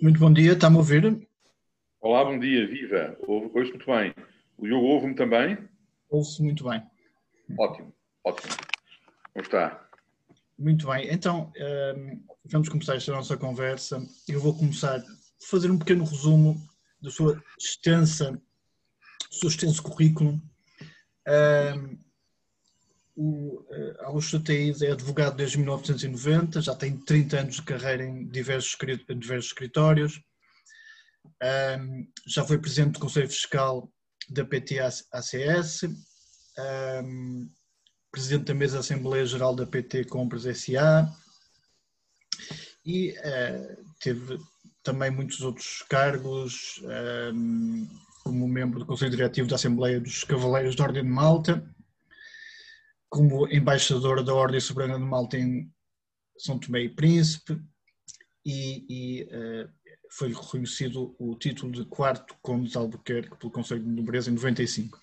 Muito bom dia, está-me a ouvir? Olá, bom dia, viva. Ouço muito bem. O Diogo ouve-me também? Ouço muito bem. Ótimo, ótimo. Como está? Muito bem, então ehm, vamos começar esta nossa conversa. Eu vou começar a fazer um pequeno resumo da sua extensa, do seu extenso currículo. Ehm, o uh, Augusto Thaís é advogado desde 1990, já tem 30 anos de carreira em diversos, diversos escritórios. Um, já foi presidente do Conselho Fiscal da PT-ACS, um, presidente da mesa da Assembleia Geral da PT Compras SA e uh, teve também muitos outros cargos, um, como membro do Conselho Diretivo da Assembleia dos Cavaleiros da Ordem de Malta como embaixador da Ordem Soberana de Malta em São Tomé e Príncipe e, e uh, foi reconhecido o título de quarto conde de Albuquerque pelo Conselho de Nobreza em 95.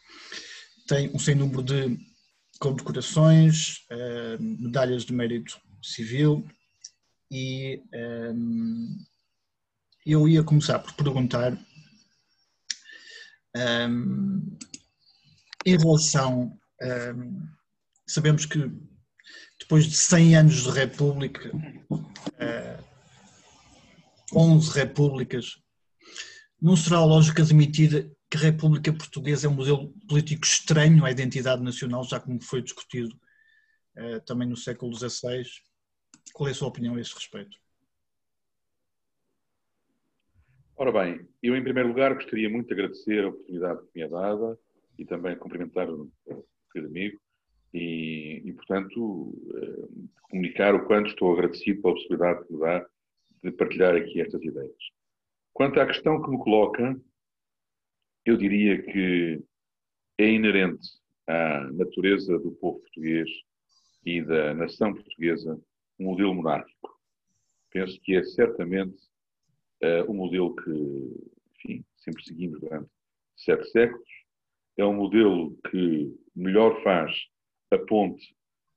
Tem um sem número de condecorações, uh, medalhas de mérito civil e um, eh, eu ia começar por perguntar um, em relação um, sabemos que depois de 100 anos de república, 11 eh, repúblicas, não será lógico admitir que a República Portuguesa é um modelo político estranho à identidade nacional, já como foi discutido eh, também no século XVI. Qual é a sua opinião a esse respeito? Ora bem, eu em primeiro lugar gostaria muito de agradecer a oportunidade que me é dada e também cumprimentar o querido amigo e, e, portanto, eh, comunicar o quanto estou agradecido pela possibilidade que me de partilhar aqui estas ideias. Quanto à questão que me coloca, eu diria que é inerente à natureza do povo português e da nação portuguesa um modelo monárquico. Penso que é certamente uh, um modelo que, enfim, sempre seguimos durante sete séculos. É um modelo que melhor faz a ponte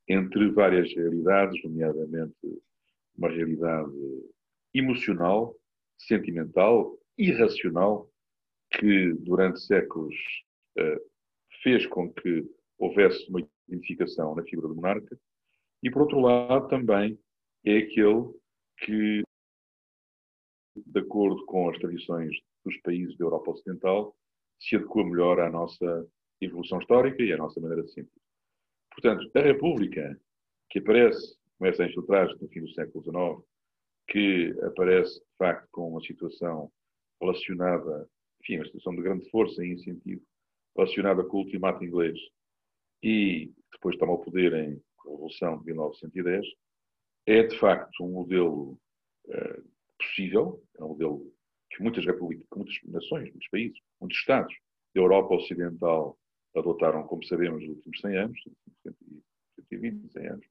entre várias realidades, nomeadamente uma realidade emocional, sentimental, irracional, que durante séculos uh, fez com que houvesse uma identificação na figura do monarca, e por outro lado também é aquele que, de acordo com as tradições dos países da Europa Ocidental, se adequa melhor à nossa evolução histórica e à nossa maneira de sentir. Portanto, a República, que aparece, começa a infiltrar-se no fim do século XIX, que aparece, de facto, com uma situação relacionada, enfim, uma situação de grande força e incentivo, relacionada com o ultimato inglês, e depois toma o poder em Revolução de 1910, é, de facto, um modelo uh, possível, é um modelo que muitas repúblicas, muitas nações, muitos países, muitos Estados da Europa Ocidental adotaram, como sabemos, nos últimos 100 anos, 120, 100 anos.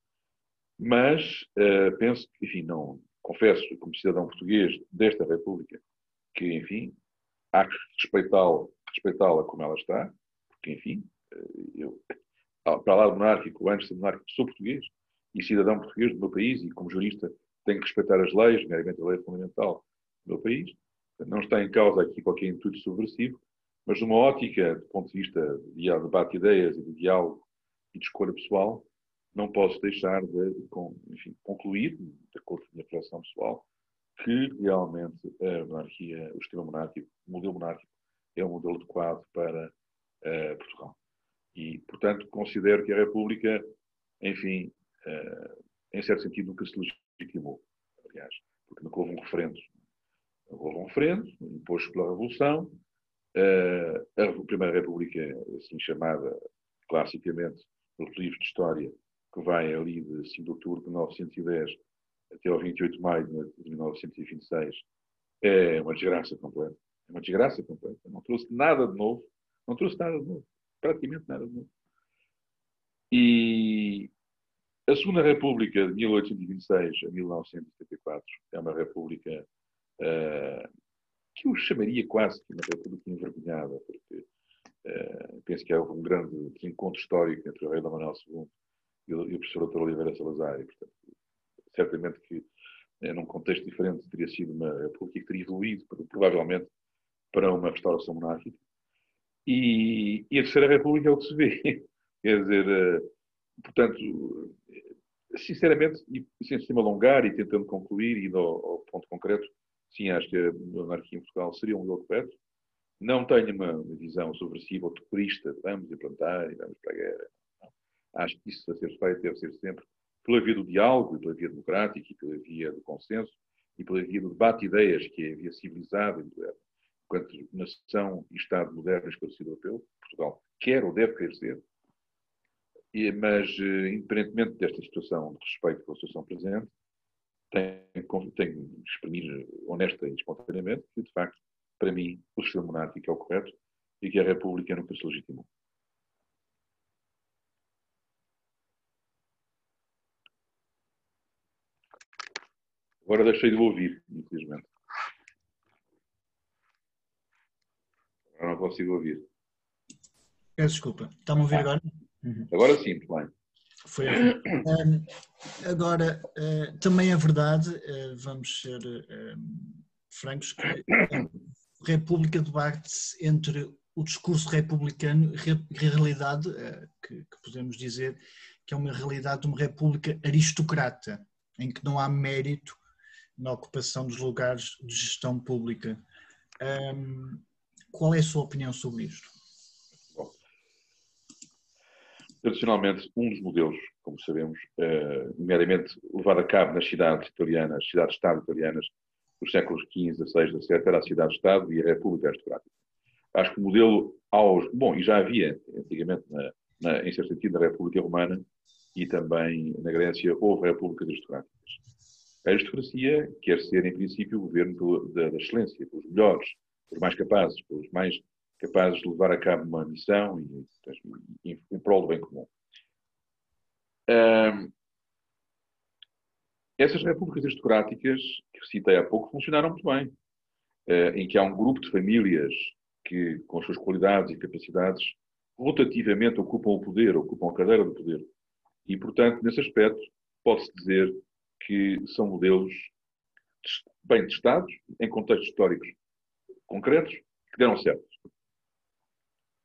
Mas uh, penso enfim, não confesso, como cidadão português desta República, que, enfim, há que respeitá-la respeitá como ela está, porque, enfim, uh, eu, para lá do monárquico, antes de monárquico, sou português e cidadão português do meu país e, como jurista, tenho que respeitar as leis, meramente a lei fundamental do meu país. Não está em causa aqui qualquer intuito subversivo, mas numa ótica, do ponto de vista de debate de ideias e de diálogo e de escolha pessoal, não posso deixar de enfim, concluir, de acordo com a minha reflexão pessoal, que realmente a monarquia, o sistema monárquico, o modelo monárquico, é um modelo adequado para uh, Portugal. E, portanto, considero que a República, enfim, uh, em certo sentido, nunca se legitimou. Aliás, porque nunca houve um referendo. Houve um referendo, imposto pela Revolução, a Primeira República, assim chamada classicamente nos livros de história, que vai ali de 5 de outubro de 1910 até ao 28 de maio de 1926, é uma desgraça completa. É uma desgraça completa. Não trouxe nada de novo. Não trouxe nada de novo. Praticamente nada de novo. E a Segunda República, de 1826 a 1974, é uma república uh, que eu chamaria quase que uma república envergonhada, porque uh, penso que houve um grande encontro histórico entre o rei Dom Manuel II e o, professor Dr. Oliveira Salazar, e, portanto, certamente que eh, num contexto diferente, teria sido uma república que teria evoluído, provavelmente, para uma restauração monárquica. E, e, a Terceira República é o que se vê. Quer dizer, eh, portanto, sinceramente, e sem se alongar e tentando concluir, indo ao, ao, ponto concreto, sim, acho que a monarquia em Portugal seria um modelo correto. Não tenho uma visão subversiva ou terrorista, vamos implantar e vamos para a guerra. Não. Acho que isso a ser feito deve ser sempre pela via do diálogo, pela via democrática, e pela via do consenso, e pela via do debate de ideias, que é a via civilizada e moderna. Enquanto nação e Estado moderno esclarecido europeu, Portugal quer ou deve querer ser, mas, eh, independentemente desta situação de respeito pela situação presente, tem, tem de exprimir honesta e espontaneamente que, de facto, para mim, o sistema monárquico é o correto e que a República nunca se legitimou. Agora deixei de ouvir, infelizmente. Agora não consigo ouvir. Peço desculpa. Está-me a ouvir agora? Uhum. Agora sim, muito bem. Foi. Um, agora, uh, também é verdade, uh, vamos ser uh, francos, que a República debate-se entre o discurso republicano e a realidade, que, que podemos dizer que é uma realidade de uma república aristocrata, em que não há mérito na ocupação dos lugares de gestão pública. Um, qual é a sua opinião sobre isto? Bom, tradicionalmente, um dos modelos, como sabemos, uh, nomeadamente levado a cabo nas cidades italianas, cidades-estado italianas, dos séculos XV, XVI, XVII, era a cidade-estado e a República Aristocrática. Acho que o modelo aos. Bom, e já havia antigamente, na, na, em certo sentido, na República Romana e também na Grécia, houve repúblicas aristocráticas. A aristocracia quer ser, em princípio, o governo da, da excelência, pelos melhores, pelos mais capazes, pelos mais capazes de levar a cabo uma missão e, e, em prol do bem comum. Um, essas repúblicas aristocráticas, que citei há pouco, funcionaram muito bem, uh, em que há um grupo de famílias que, com as suas qualidades e capacidades, rotativamente ocupam o poder, ocupam a cadeira do poder. E, portanto, nesse aspecto, pode-se dizer que são modelos bem testados, em contextos históricos concretos, que deram certo.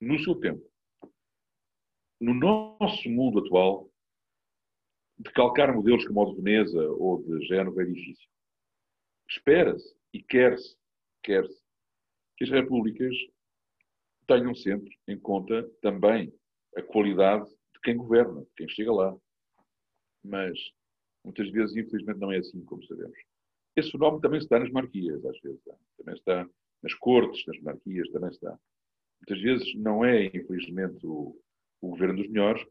No seu tempo. No nosso mundo atual, decalcar modelos como o de Veneza ou de Génova é difícil. Espera-se e quer-se quer que as repúblicas tenham sempre em conta também a qualidade de quem governa, de quem chega lá. Mas Muitas vezes, infelizmente, não é assim, como sabemos. Esse fenómeno também dá nas monarquias, às vezes. Também está nas cortes, nas monarquias, também dá. Muitas vezes não é, infelizmente, o, o governo dos melhores,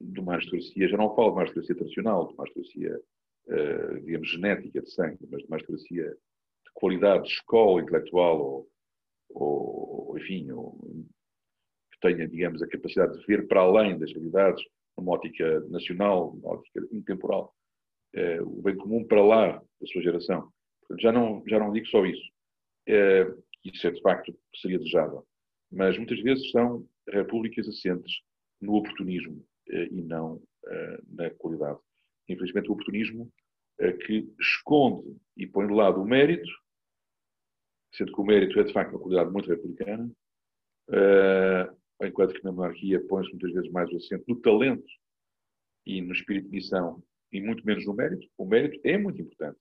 de uma aristocracia, já não falo de uma aristocracia tradicional, de uma aristocracia, uh, digamos, genética de sangue, mas de uma aristocracia de qualidade, de escola intelectual, ou, ou enfim, ou, que tenha, digamos, a capacidade de ver para além das realidades uma ótica nacional, uma ótica intemporal, é, o bem comum para lá da sua geração. Portanto, já não, já não digo só isso. É, isso é, de facto, que seria desejável. Mas muitas vezes são repúblicas assentes no oportunismo é, e não é, na qualidade. Infelizmente, o oportunismo é, que esconde e põe de lado o mérito, sendo que o mérito é, de facto, uma qualidade muito republicana, enquanto que na monarquia põe-se muitas vezes mais o acento no talento e no espírito de missão e muito menos no mérito. O mérito é muito importante,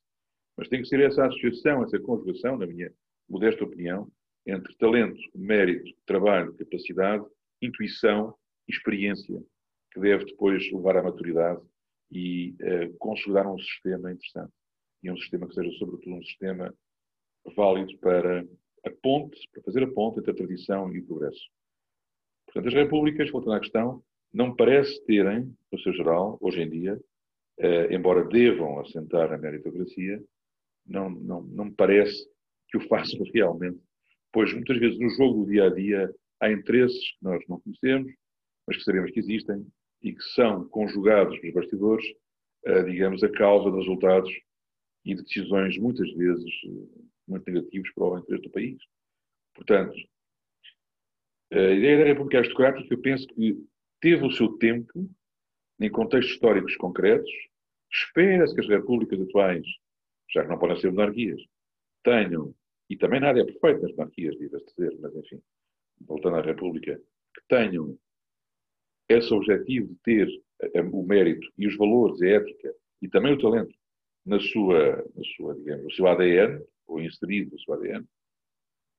mas tem que ser essa associação, essa conjugação, na minha modesta opinião, entre talento, mérito, trabalho, capacidade, intuição e experiência, que deve depois levar à maturidade e uh, consolidar um sistema interessante. E um sistema que seja, sobretudo, um sistema válido para a ponte, para fazer a ponte entre a tradição e o progresso. Portanto, as repúblicas, voltando à questão, não parece terem, no seu geral, hoje em dia, eh, embora devam assentar na meritocracia, não, não, não me parece que o façam realmente, pois muitas vezes no jogo do dia a dia há interesses que nós não conhecemos, mas que sabemos que existem e que são conjugados nos bastidores, eh, digamos, a causa de resultados e de decisões muitas vezes eh, muito negativos para o interesse do país. Portanto, a ideia da República Aristocrática, eu penso que teve o seu tempo, em contextos históricos concretos. Espera-se que as repúblicas atuais já que não podem ser monarquias, tenham, e também nada é perfeito nas monarquias, diga-se dizer, mas enfim, voltando à República, que tenham esse objetivo de ter o mérito e os valores, a ética e também o talento na sua, na sua digamos, no seu ADN, ou inserido no seu ADN,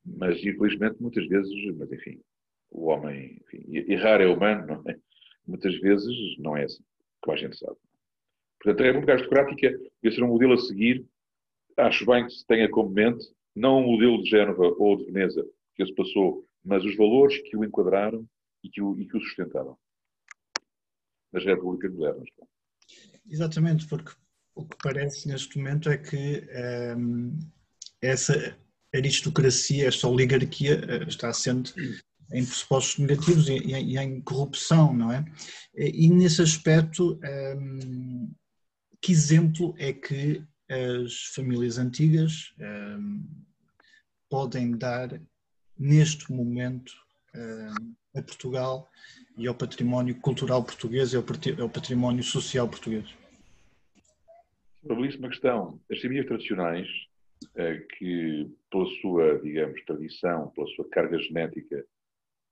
mas infelizmente muitas vezes, mas enfim, o homem, enfim, errar é humano, é? Muitas vezes não é assim, como a gente sabe. Portanto, a República Aristocrática deve ser um modelo a seguir. Acho bem que se tenha como mente, não o modelo de Génova ou de Veneza que se passou, mas os valores que o enquadraram e que o, e que o sustentaram nas repúblicas modernas. Exatamente, porque o que parece neste momento é que um, ehm, essa aristocracia, esta oligarquia eh, está assente em pressupostos negativos e, e, em corrupção, não é? E nesse aspecto, um, ehm, que exemplo é que as famílias antigas um, ehm, podem dar neste momento a Portugal e ao património cultural português e ao património social português? Uma belíssima questão. As famílias tradicionais, eh, que pela sua, digamos, tradição, pela sua carga genética,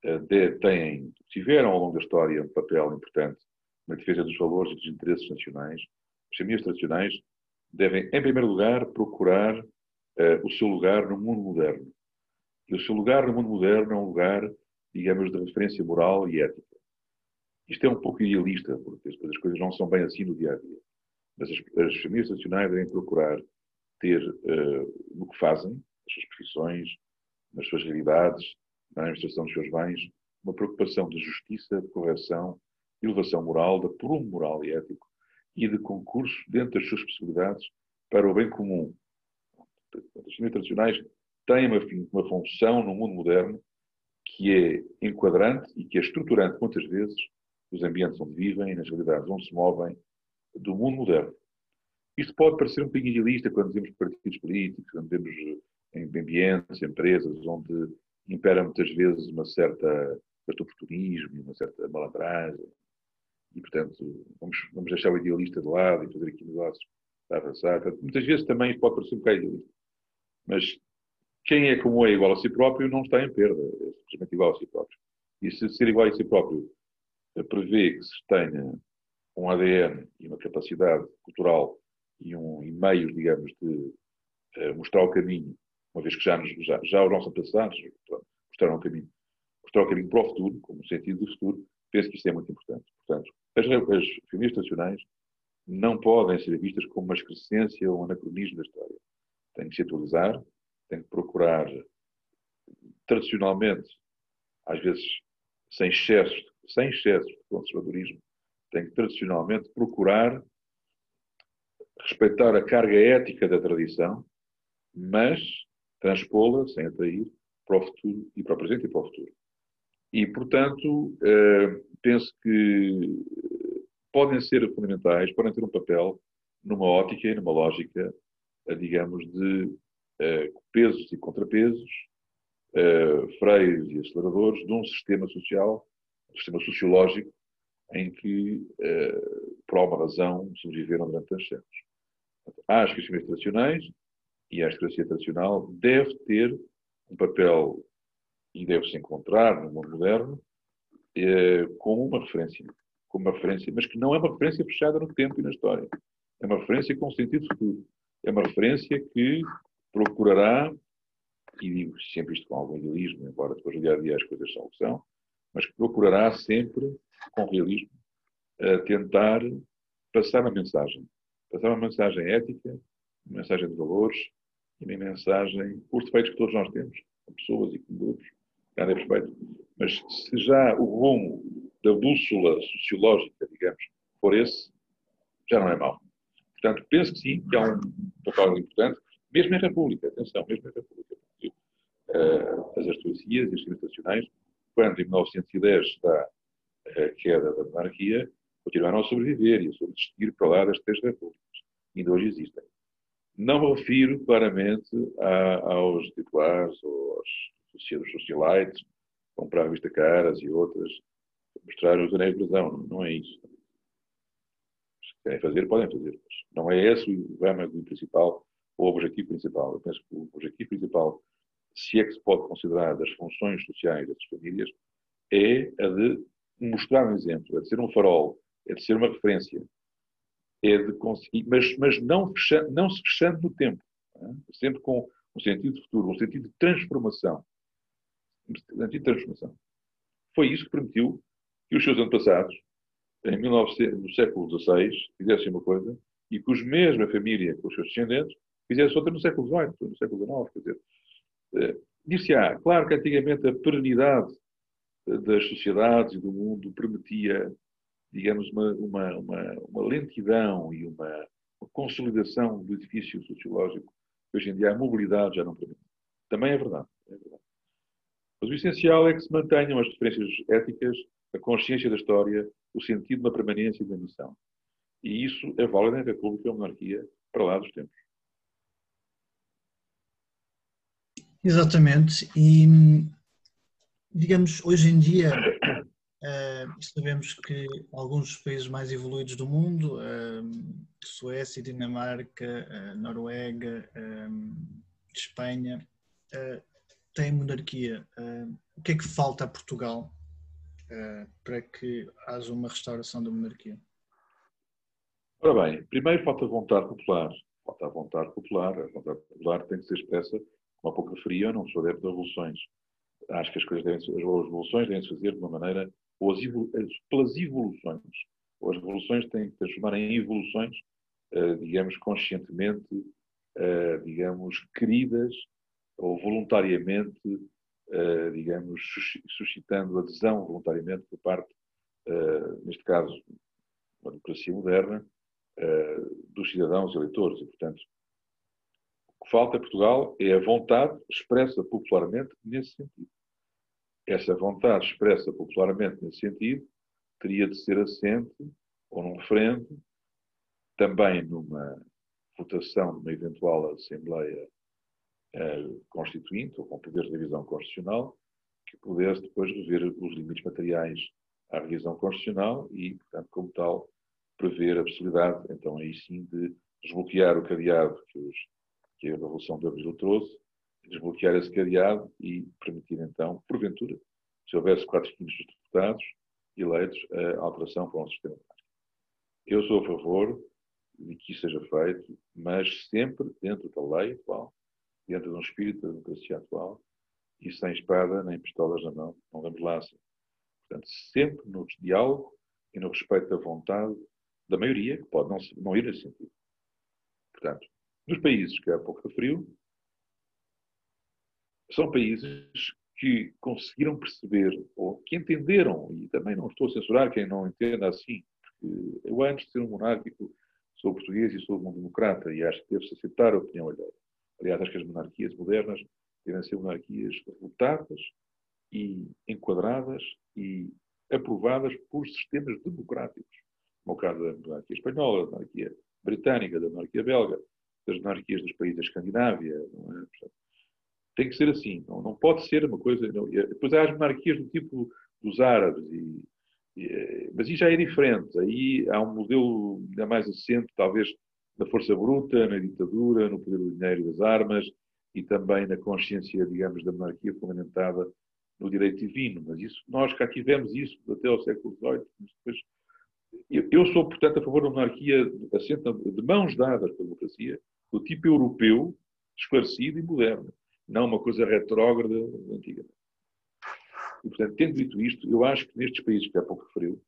eh, têm, tiveram ao longo da história um papel importante na defesa dos valores e dos interesses nacionais, as famílias tradicionais devem, em primeiro lugar, procurar uh, o seu lugar no mundo moderno. E o seu lugar no mundo moderno é um lugar, digamos, de referência moral e ética. Isto é um pouco idealista, porque as coisas não são bem assim no dia a dia. Mas as, as famílias tradicionais devem procurar ter uh, no que fazem, nas suas profissões, nas suas realidades, na administração dos seus bens, uma preocupação de justiça, de correção, de elevação moral, de prumo moral e ético e de concurso dentro das suas possibilidades para o bem comum. As famílias tradicionais têm uma, uma função no mundo moderno que é enquadrante e que é estruturante muitas vezes dos ambientes onde vivem, nas realidades onde se movem, do mundo moderno. Isto pode parecer um bocadinho idealista quando dizemos partidos políticos, quando vemos em ambientes, empresas, onde impera muitas vezes uma certa, certo oportunismo, uma certa malandragem. E, portanto, vamos, vamos deixar o idealista de lado e fazer aqui negócios para avançar. Portanto, muitas vezes também pode parecer um bocado idealista. Mas quem é como é igual a si próprio não está em perda, é simplesmente igual a si próprio. E se ser igual a si próprio prevê que se tenha um ADN e uma capacidade cultural e, um, e meios, digamos, de uh, mostrar o caminho, uma vez que já, nos, já, já os nossos antepassados mostraram o caminho, mostrar o caminho para o futuro, como sentido do futuro, penso que isso é muito importante. Portanto, as, as famílias tradicionais não podem ser vistas como uma excrescência ou um anacronismo da história. Têm que se atualizar, têm que procurar, tradicionalmente, às vezes sem excessos sem excessos de conservadorismo, tem que tradicionalmente procurar respeitar a carga ética da tradição, mas transpô-la, sem atrair, para o futuro e para o presente e para o futuro. E, portanto, eh, penso que podem ser fundamentais, podem ter um papel numa ótica e numa lógica, eh, digamos, de eh, pesos e contrapesos, freios e aceleradores de um sistema social sistema sociológico em que, eh, por alguma razão, sobreviveram durante tantos séculos. As questões tradicionais e a aristocracia tradicional deve ter um papel e deve-se encontrar no mundo moderno eh, como uma referência, como uma referência, mas que não é uma referência fechada no tempo e na história. É uma referência com sentido futuro. É uma referência que procurará, e digo sempre isto com algum idealismo, embora depois do dia a dia as coisas são o que são, mas que procurará sempre, com realismo, tentar passar uma mensagem. Passar uma mensagem ética, uma mensagem de valores e uma mensagem por defeitos que todos nós temos, como pessoas e como grupos. Nada é perfeito. Mas se já o rumo da bússola sociológica, digamos, for esse, já não é mau. Portanto, penso que sim, que há um papel importante, mesmo em República, atenção, mesmo em República. Porque, uh, as aristocracias e as nacionais quando em 1910 está a queda da monarquia, continuaram a sobreviver e a subsistir para lá das três repúblicas. Ainda hoje existem. Não me refiro claramente a, aos titulares ou aos socialites, comprar vista caras e outras, mostrar os anéis de razão. Não é isso. Se querem fazer, podem fazer. Mas não é esse o âmago principal o objetivo principal. Eu penso que o objetivo principal, se é que se pode considerar das funções sociais dessas famílias, é a de mostrar um exemplo, é de ser um farol, é de ser uma referência, é de conseguir, mas, mas não, fechando, não se fechando no tempo, é? sempre com um sentido de futuro, um sentido de transformação. Um sentido de transformação. Foi isso que permitiu que os seus antepassados, em 1900, no século XVI, fizessem uma coisa e que os mesma família, com os seus descendentes, fizessem outra no século XVIII, no século XIX. Quer dizer, eh, dir-se-á, claro que antigamente a perenidade das sociedades e do mundo permitia, digamos, uma, uma, uma, uma lentidão e uma, consolidação do edifício sociológico. Hoje em dia a mobilidade já não permite. Também é verdade, é verdade. Mas o essencial é que se mantenham as referências éticas, a consciência da história, o sentido da permanência e da missão. E isso é válido na República ou monarquia para lá dos tempos. Exatamente. E digamos, hoje em dia, uh, sabemos que alguns países mais evoluídos do mundo, uh, Suécia, Dinamarca, uh, Noruega, Espanha, têm monarquia. o que é que falta a Portugal para que haja uma restauração da monarquia? Ora bem, primeiro falta vontade popular. Falta a vontade popular. A vontade popular tem que ser expressa, como há pouco referi, eu não sou adepto de revoluções acho que as coisas devem, as revoluções devem se fazer de uma maneira, ou as, pelas evoluções, ou as revoluções têm que transformar em evoluções, uh, digamos, conscientemente, uh, digamos, queridas, ou voluntariamente, uh, digamos, suscitando adesão voluntariamente por parte, neste caso, uma democracia moderna, dos cidadãos eleitores. E, portanto, o que falta a Portugal é a vontade expressa popularmente nesse sentido. Essa vontade expressa popularmente nesse sentido teria de ser assente ou num referendo, também numa votação de uma eventual Assembleia eh, Constituinte ou com poderes de revisão constitucional, que pudesse depois rever os limites materiais à revisão constitucional e, portanto, como tal, prever a possibilidade, então, aí sim, de desbloquear o cadeado que, os, que a Revolução de Abril trouxe desbloquear esse cadeado e permitir então, porventura, se houvesse quatro quintos dos deputados eleitos, a alteração para um sistema. Eu sou a favor de que isso seja feito, mas sempre dentro da lei atual, dentro de um espírito da democracia atual, e sem espada nem pistolas na mão, não vamos lá assim. Portanto, sempre no diálogo e no respeito da vontade da maioria, que pode não, não ir nesse sentido. Portanto, nos países que há pouco referiu, são países que conseguiram perceber, ou que entenderam, e também não estou a censurar quem não entenda assim, porque eu antes de ser um monárquico sou português e sou um democrata e acho que deve-se aceitar a opinião alheia. Aliás, acho que as monarquias modernas devem ser monarquias votadas e enquadradas e aprovadas por sistemas democráticos, como o caso da monarquia espanhola, da monarquia britânica, da monarquia belga, das monarquias dos países da Escandinávia. É? Tem que ser assim, não, não pode ser uma coisa. Não, depois há as monarquias do tipo dos árabes, e, e, eh, mas aí já é diferente. Aí há um modelo ainda mais assente, talvez, na força bruta, na ditadura, no poder do dinheiro e das armas, e também na consciência, digamos, da monarquia fundamentada no direito divino. Mas isso, nós cá tivemos isso até ao século XVIII. Depois, eu, eu sou, portanto, a favor da monarquia assente de mãos dadas pela democracia, do tipo europeu, esclarecido e moderno não uma coisa retrógrada antiga. E, portanto, tendo dito isto, eu acho que nestes países que há pouco referiu,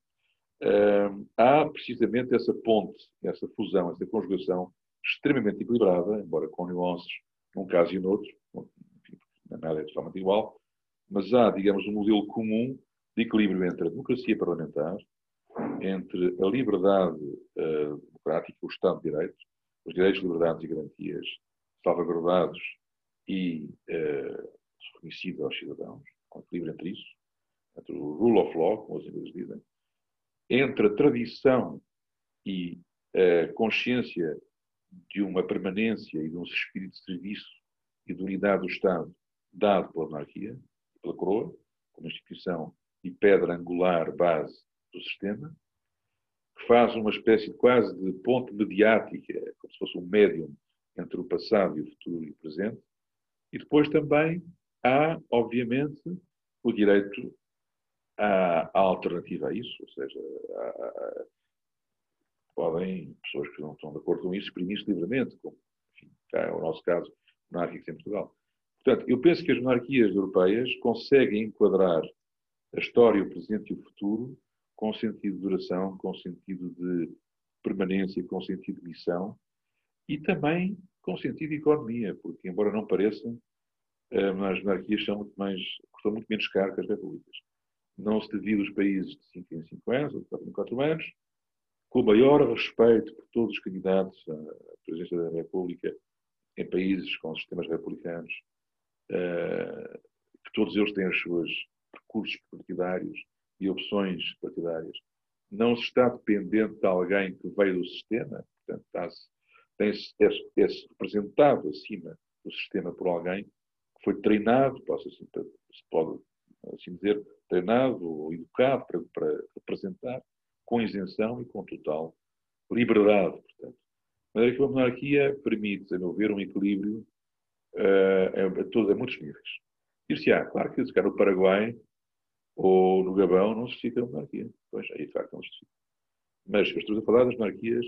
há precisamente essa ponte, essa fusão, essa conjugação extremamente equilibrada, embora com nuances num caso e no outro, enfim, nada é totalmente igual, mas há, digamos, um modelo comum de equilíbrio entre a democracia parlamentar, entre a liberdade uh, democrática, o Estado de Direito, os direitos, liberdades e garantias salvaguardados e uh, reconhecido aos cidadãos, com equilíbrio entre isso, entre o rule of law, como os ingleses dizem, entre a tradição e a consciência de uma permanência e de um espírito de serviço e de unidade do Estado dado pela monarquia, pela coroa, como instituição e pedra angular base do sistema, que faz uma espécie quase de ponte mediática, como se fosse um médium entre o passado e o futuro e o presente. E depois também há, obviamente, o direito à alternativa a isso, ou seja, há, há, podem, pessoas que não estão de acordo com isso, exprimir-se livremente, como enfim, é o nosso caso, monárquicos em Portugal. Portanto, eu penso que as monarquias europeias conseguem enquadrar a história, o presente e o futuro com sentido de duração, com sentido de permanência, com sentido de missão e também com sentido de economia, porque, embora não pareça, eh, as monarquias são muito mais, custam muito menos caro que as repúblicas. Não se divide os países de 5 em 5 anos, ou de 4 em 4 anos, com o maior respeito por todos os candidatos à presidência da República em países com sistemas republicanos, eh, que todos eles têm os seus percursos partidários e opções partidárias. Não se está dependente de alguém que veio do sistema, portanto, tem-se é, representado acima do sistema por alguém que foi treinado, posso assim, se pode assim dizer, treinado ou educado para, para representar com isenção e com total liberdade, portanto. De maneira que a monarquia permite, a meu ver, um equilíbrio uh, a, todos, a muitos níveis. Dir-se-á, claro que se calhar no Paraguai ou no Gabão não se justifica a monarquia. Pois, aí de facto não se justifica. Mas estou a falar das monarquias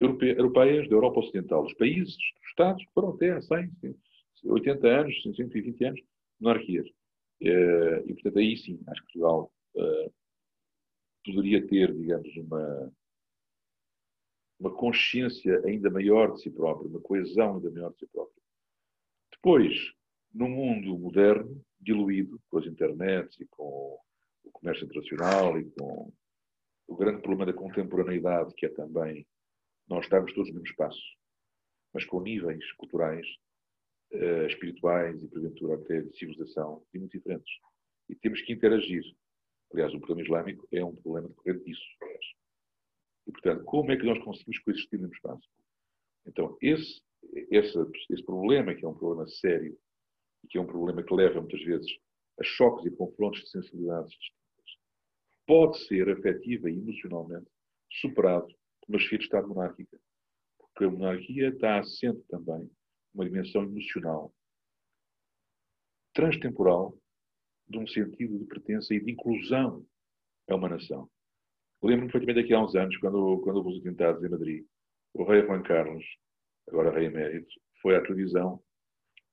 europeias da Europa Ocidental. Os países, os Estados que foram até há 100, 80 anos, 120 anos, monarquias. Uh, e, portanto, aí sim, acho que Portugal uh, poderia ter, digamos, uma, uma consciência ainda maior de si próprio, uma coesão ainda maior de si próprio. Depois, no mundo moderno, diluído com as internets e com o comércio internacional e com o grande problema da contemporaneidade, que é também nós estarmos todos no mesmo espaço, mas com níveis culturais, uh, espirituais e, porventura, até de civilização, e muito diferentes. E temos que interagir. Aliás, o problema islâmico é um problema decorrente disso. E, portanto, como é que nós conseguimos coexistir no espaço? Então, esse, esse, esse problema, que é um problema sério, e que é um problema que leva, muitas vezes, a choques e confrontos de sensibilidades distintas, pode ser, afetiva e emocionalmente, superado por uma esfera de Estado monárquica. Porque a monarquia está assente também uma dimensão emocional, transtemporal, de um sentido de pertença e de inclusão a uma nação. Lembro-me perfeitamente daqui há uns anos, quando, quando houve os atentados em Madrid, o rei Juan Carlos, agora rei emérito, foi à televisão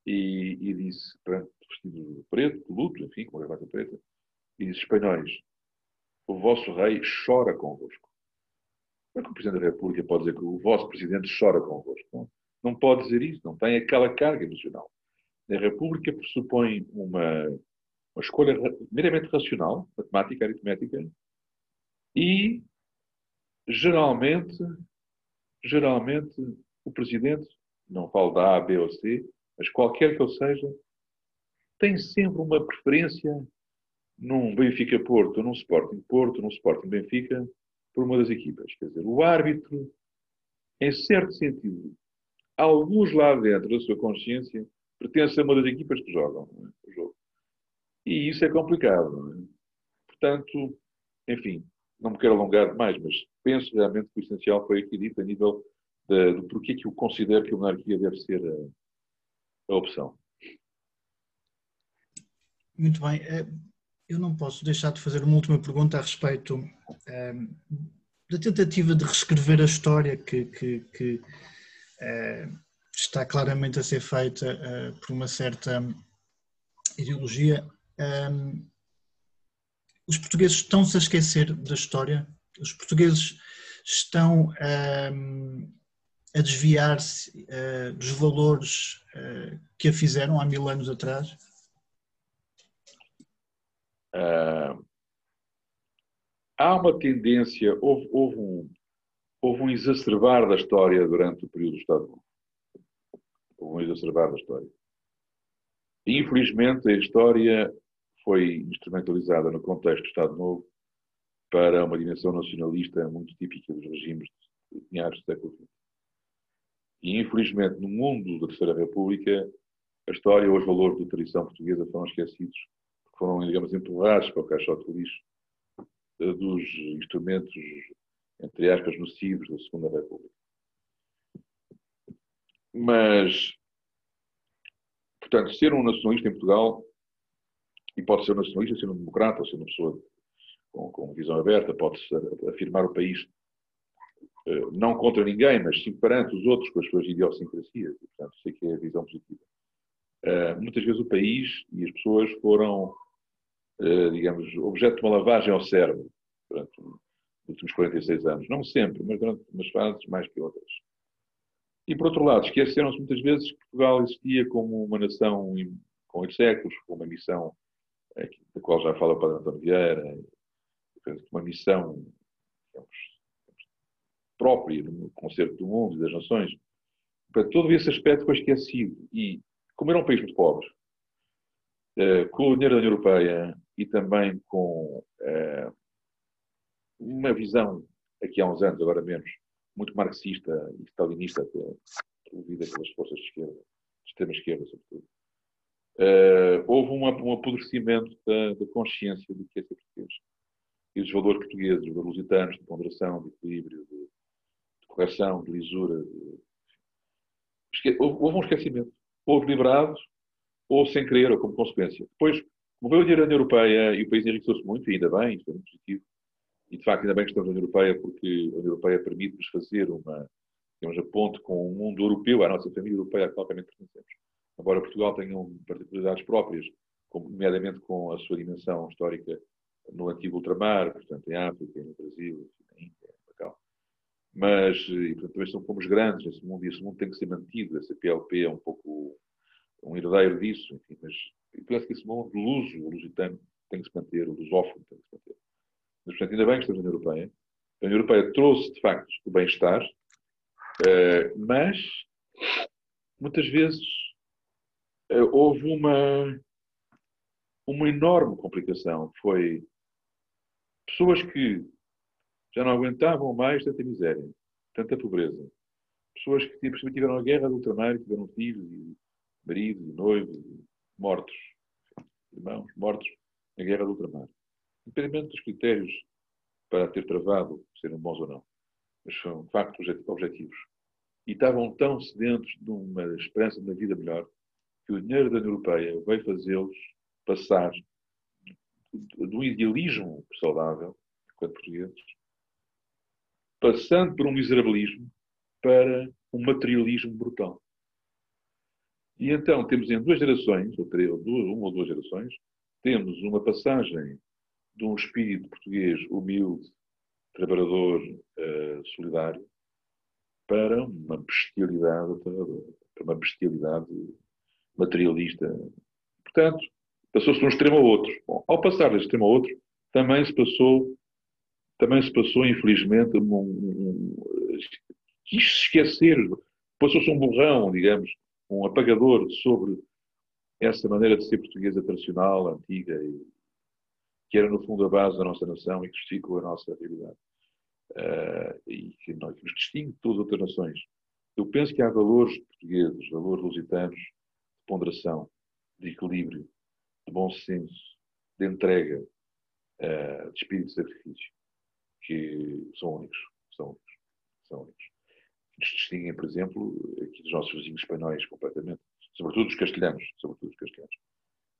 e, e disse, vestido preto, de luto, enfim, com a gravata preta, e disse, espanhóis, o vosso rei chora convosco. Como é que o Presidente da República pode dizer que o vosso Presidente chora convosco? Não, não pode dizer isso, não tem aquela carga emocional. A República pressupõe uma, uma escolha meramente racional, matemática, aritmética, e geralmente, geralmente o Presidente, não falo da A, B ou C, mas qualquer que eu seja, tem sempre uma preferência num Benfica-Porto, num Sporting-Porto, num Sporting-Benfica, por uma das equipas. Quer dizer, o árbitro, em certo sentido, alguns lá dentro da sua consciência, pertence a uma das equipas que jogam é? o jogo. E isso é complicado. É? Portanto, enfim, não me quero alongar demais, mas penso realmente que o essencial foi aqui dito a nível de, do porquê que eu considero que a monarquia deve ser a, a opção. Muito bem. Eh, eu não posso deixar de fazer uma última pergunta a respeito um, ehm, da tentativa de reescrever a história que, que, que está claramente a ser feita uh, por uma certa ideologia. Ehm, os portugueses estão-se a esquecer da história, os portugueses estão um, a desviar-se uh, dos valores que a fizeram há mil anos atrás? Uh, há uma tendência, houve, houve, um, houve um exacerbar da história durante o período do Estado Novo. Houve um exacerbar da história. Infelizmente, a história foi instrumentalizada no contexto do Estado Novo para uma dimensão nacionalista muito típica dos regimes de meados do século XX. E, infelizmente, no mundo da Terceira República, a história ou os valores da tradição portuguesa foram esquecidos, foram, digamos, empurrados para o caixote de lixo eh, dos instrumentos, entre aspas, nocivos da Segunda República. mas, portanto, ser um nacionalista em Portugal, e pode ser um nacionalista, ser um democrata, ser uma pessoa com, com visão aberta, pode afirmar o país eh, não contra ninguém, mas sim perante os outros com as suas idiosincrasias. Portanto, sei que é a visão positiva. Uh, muitas vezes o país e as pessoas foram, uh, digamos, objeto de uma lavagem ao cérebro últimos 46 anos. Não sempre, mas durante umas fases mais que outras. E, por outro lado, esqueceram-se muitas vezes que Portugal existia como uma nação com oito séculos, com uma missão, da qual já fala o Padre António Vieira, uma missão digamos, própria no concerto do mundo e das nações. Portanto, todo esse aspecto foi esquecido. E, como era um país muito pobre, eh, com o dinheiro da União Europeia e também com eh, uma visão, aqui há uns anos, agora menos, muito marxista e stalinista, até, promovida pelas forças de esquerda, de extrema esquerda, sobretudo, uh, houve um, um apodrecimento da, da, consciência do que é ser português. E dos valores portugueses, dos valores lusitanos, de ponderação, de equilíbrio, de, de correção, de lisura. De... Houve, houve um esquecimento. Houve liberados, ou sem querer, ou como consequência. Depois, como veio da União Europeia e o país enriqueceu-se muito, e ainda bem, isso é muito positivo, e, de facto, ainda bem que estamos na União Europeia, porque a União Europeia permite-nos fazer uma, digamos, a ponte com o mundo europeu, a nossa família europeia a qual também pertencemos. Embora Portugal tenha particularidades próprias, nomeadamente com a sua dimensão histórica no antigo ultramar, portanto, em África, no Brasil, na Índia, em Macau. Mas, e, portanto, também somos grandes nesse mundo e esse mundo tem que ser mantido. Essa PLP é um pouco um herdeiro disso, enfim, mas eu penso que esse mundo luso, lusitano, tem que se manter, o lusófono tem que se manter. Mas, portanto, ainda bem que estamos na União Europeia. A União Europeia trouxe, de facto, o bem-estar, eh, mas muitas vezes eh, houve uma, uma enorme complicação. Foi pessoas que já não aguentavam mais tanta miséria, tanta pobreza. Pessoas que tiveram a guerra do ultramar e tiveram filhos, e maridos, e noivos, mortos, irmãos, mortos na guerra do ultramar independentemente dos critérios para ter travado, serem bons ou não, mas são de facto objetivos. E estavam tão sedentos de uma esperança de uma vida melhor que o dinheiro da União Europeia veio fazê-los passar de um idealismo saudável, enquanto portugueses, passando por um miserabilismo para um materialismo brutal. E então temos em duas gerações, ou três, ou duas, uma ou duas gerações, temos uma passagem de um espírito português humilde, trabalhador, uh, solidário, para uma bestialidade, para uma bestialidade materialista. Portanto, passou-se de um extremo ao outro. Bom, ao passar deste extremo ao outro, também se passou, também se passou, infelizmente, um, um, quis esquecer, passou-se um borrão, digamos, um apagador sobre essa maneira de ser portuguesa tradicional, antiga e que era no fundo a base da nossa nação e que justificou a nossa realidade. Uh, e que, nos distingue de todas as outras nações. Eu penso que há valores portugueses, valores lusitanos, de ponderação, de equilíbrio, de bom senso, de entrega, uh, de espírito de sacrifício, que são únicos. São únicos. São únicos. Nos distinguem, por exemplo, aqui dos nossos vizinhos espanhóis completamente. Sobretudo os castelhanos. Sobretudo os castelhanos.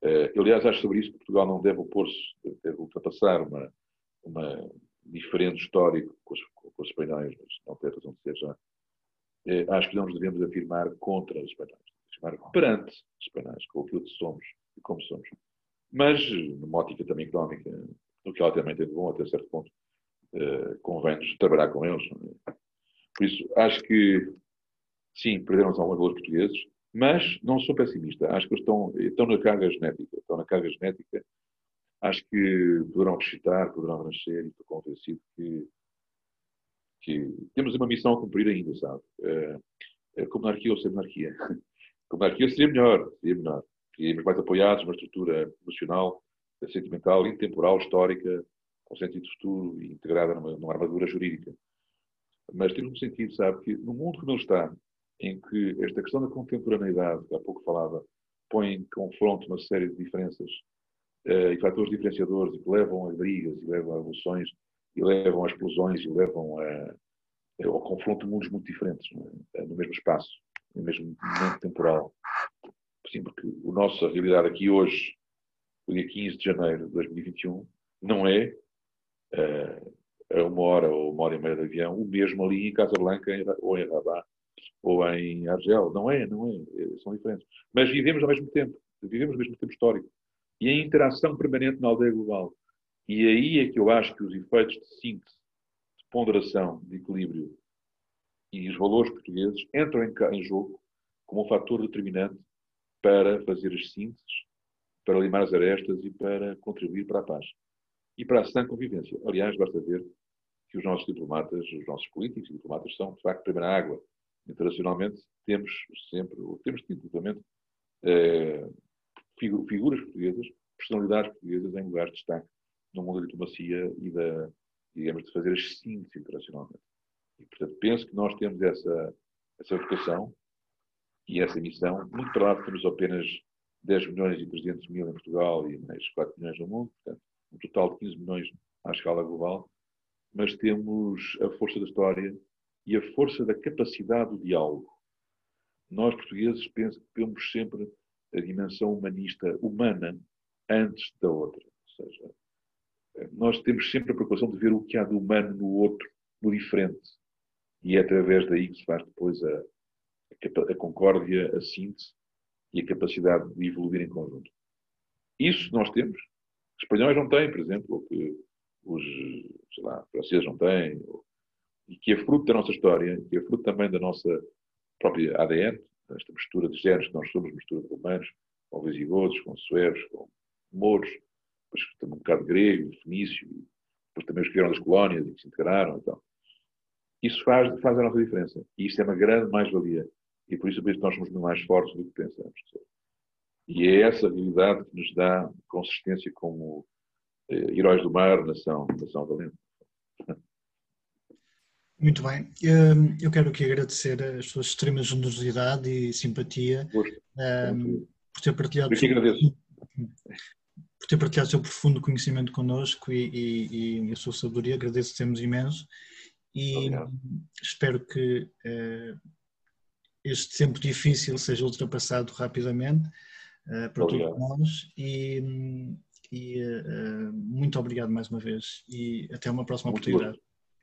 Uh, aliás, acho sobre isso que Portugal não deve opor-se, deve ultrapassar uma, uma diferente histórico com os, com os espanhóis, mas não tem razão de ser já. Uh, acho que não nos devemos afirmar contra os espanhóis, afirmar perante os espanhóis, com aquilo que somos e como somos. Mas, numa ótica também económica, no que ela também tem de bom, até certo ponto, uh, convém-nos trabalhar com eles. É? Por isso, acho que, sim, perderam-se alguns valores portugueses, mas não sou pessimista. Acho que estão, estão na carga genética. Estão na carga genética. Acho que poderão ressuscitar, poderão renascer e estou convencido que, que temos uma missão a cumprir ainda, sabe? É, com monarquia ou sem monarquia. Com monarquia seria melhor, seria melhor. Seríamos mais apoiados numa estrutura emocional, sentimental, intemporal, histórica, com sentido futuro e integrada numa, numa armadura jurídica. Mas temos um sentido, sabe, que no mundo como ele está, em que esta questão da contemporaneidade, que há pouco falava, põe em confronto uma série de diferenças uh, e fatores diferenciadores e que levam a brigas, e levam a evoluções, e levam a explosões, e levam a, ao confronto de mundos muito diferentes, é? no mesmo espaço, e mesmo momento temporal. Sim, porque a nossa realidade aqui hoje, o dia 15 de janeiro de 2021, não é uh, a uma hora ou uma hora e meia de avião, o mesmo ali em Casablanca ou em Rabat ou em Argel. Não é, não é, é, são diferentes. Mas vivemos ao mesmo tempo, vivemos ao mesmo tempo histórico. E a interação permanente na aldeia global. E aí é que eu acho que os efeitos de síntese, de ponderação, de equilíbrio e os valores portugueses entram em, jogo como um fator determinante para fazer as sínteses, para limar as arestas e para contribuir para a paz. E para a sã convivência. Aliás, basta ver que os nossos diplomatas, os nossos políticos e diplomatas são, de facto, primeira água. Internacionalmente, temos sempre, ou temos tido, ultimamente, eh, figuras portuguesas, personalidades portuguesas em lugares de destaque no mundo da diplomacia e da, digamos, de fazer as sínteses internacionalmente. E, portanto, penso que nós temos essa, essa vocação e essa missão. Muito para lá apenas 10 milhões e 300 mil em Portugal e mais 4 milhões no mundo, portanto, um total de 15 milhões à escala global. Mas temos a força da história e a força da capacidade do diálogo. Nós, portugueses, temos sempre a dimensão humanista, humana, antes da outra. Ou seja, nós temos sempre a preocupação de ver o que há de humano no outro, no diferente. E é através daí que se faz depois a, a, concórdia, a síntese e a capacidade de evoluir em conjunto. Isso nós temos. Os espanhóis não têm, por exemplo, ou que os lá, franceses não têm, ou, e que é fruto da nossa história, que é fruto também da nossa própria ADN, esta mistura de géneros que nós somos, mistura de romanos, com visigodos, com suevos, com mouros, depois também um bocado grego, fenício, depois também os que vieram das colónias e que se integraram. Então. Isso faz, faz a nossa diferença. E isso é uma grande mais-valia. E por isso, por isso nós somos muito mais fortes do que pensamos. E é essa realidade que nos dá consistência como eh, heróis do mar, nação, nação valente. Muito bem. Hum, eu quero aqui agradecer a sua extrema generosidade e simpatia um, por ter partilhado. Eu que agradeço por ter partilhado o seu profundo conhecimento connosco e, e, e a sua sabedoria. Agradeço-te imenso e Obrigado. espero que uh, este tempo difícil seja ultrapassado rapidamente uh, para Obrigado. todos nós e, e uh, muito obrigado mais uma vez e até uma próxima muito oportunidade.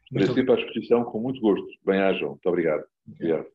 Estarei sempre à disposição com muito gosto. Bem-ajam. Muito obrigado. obrigado.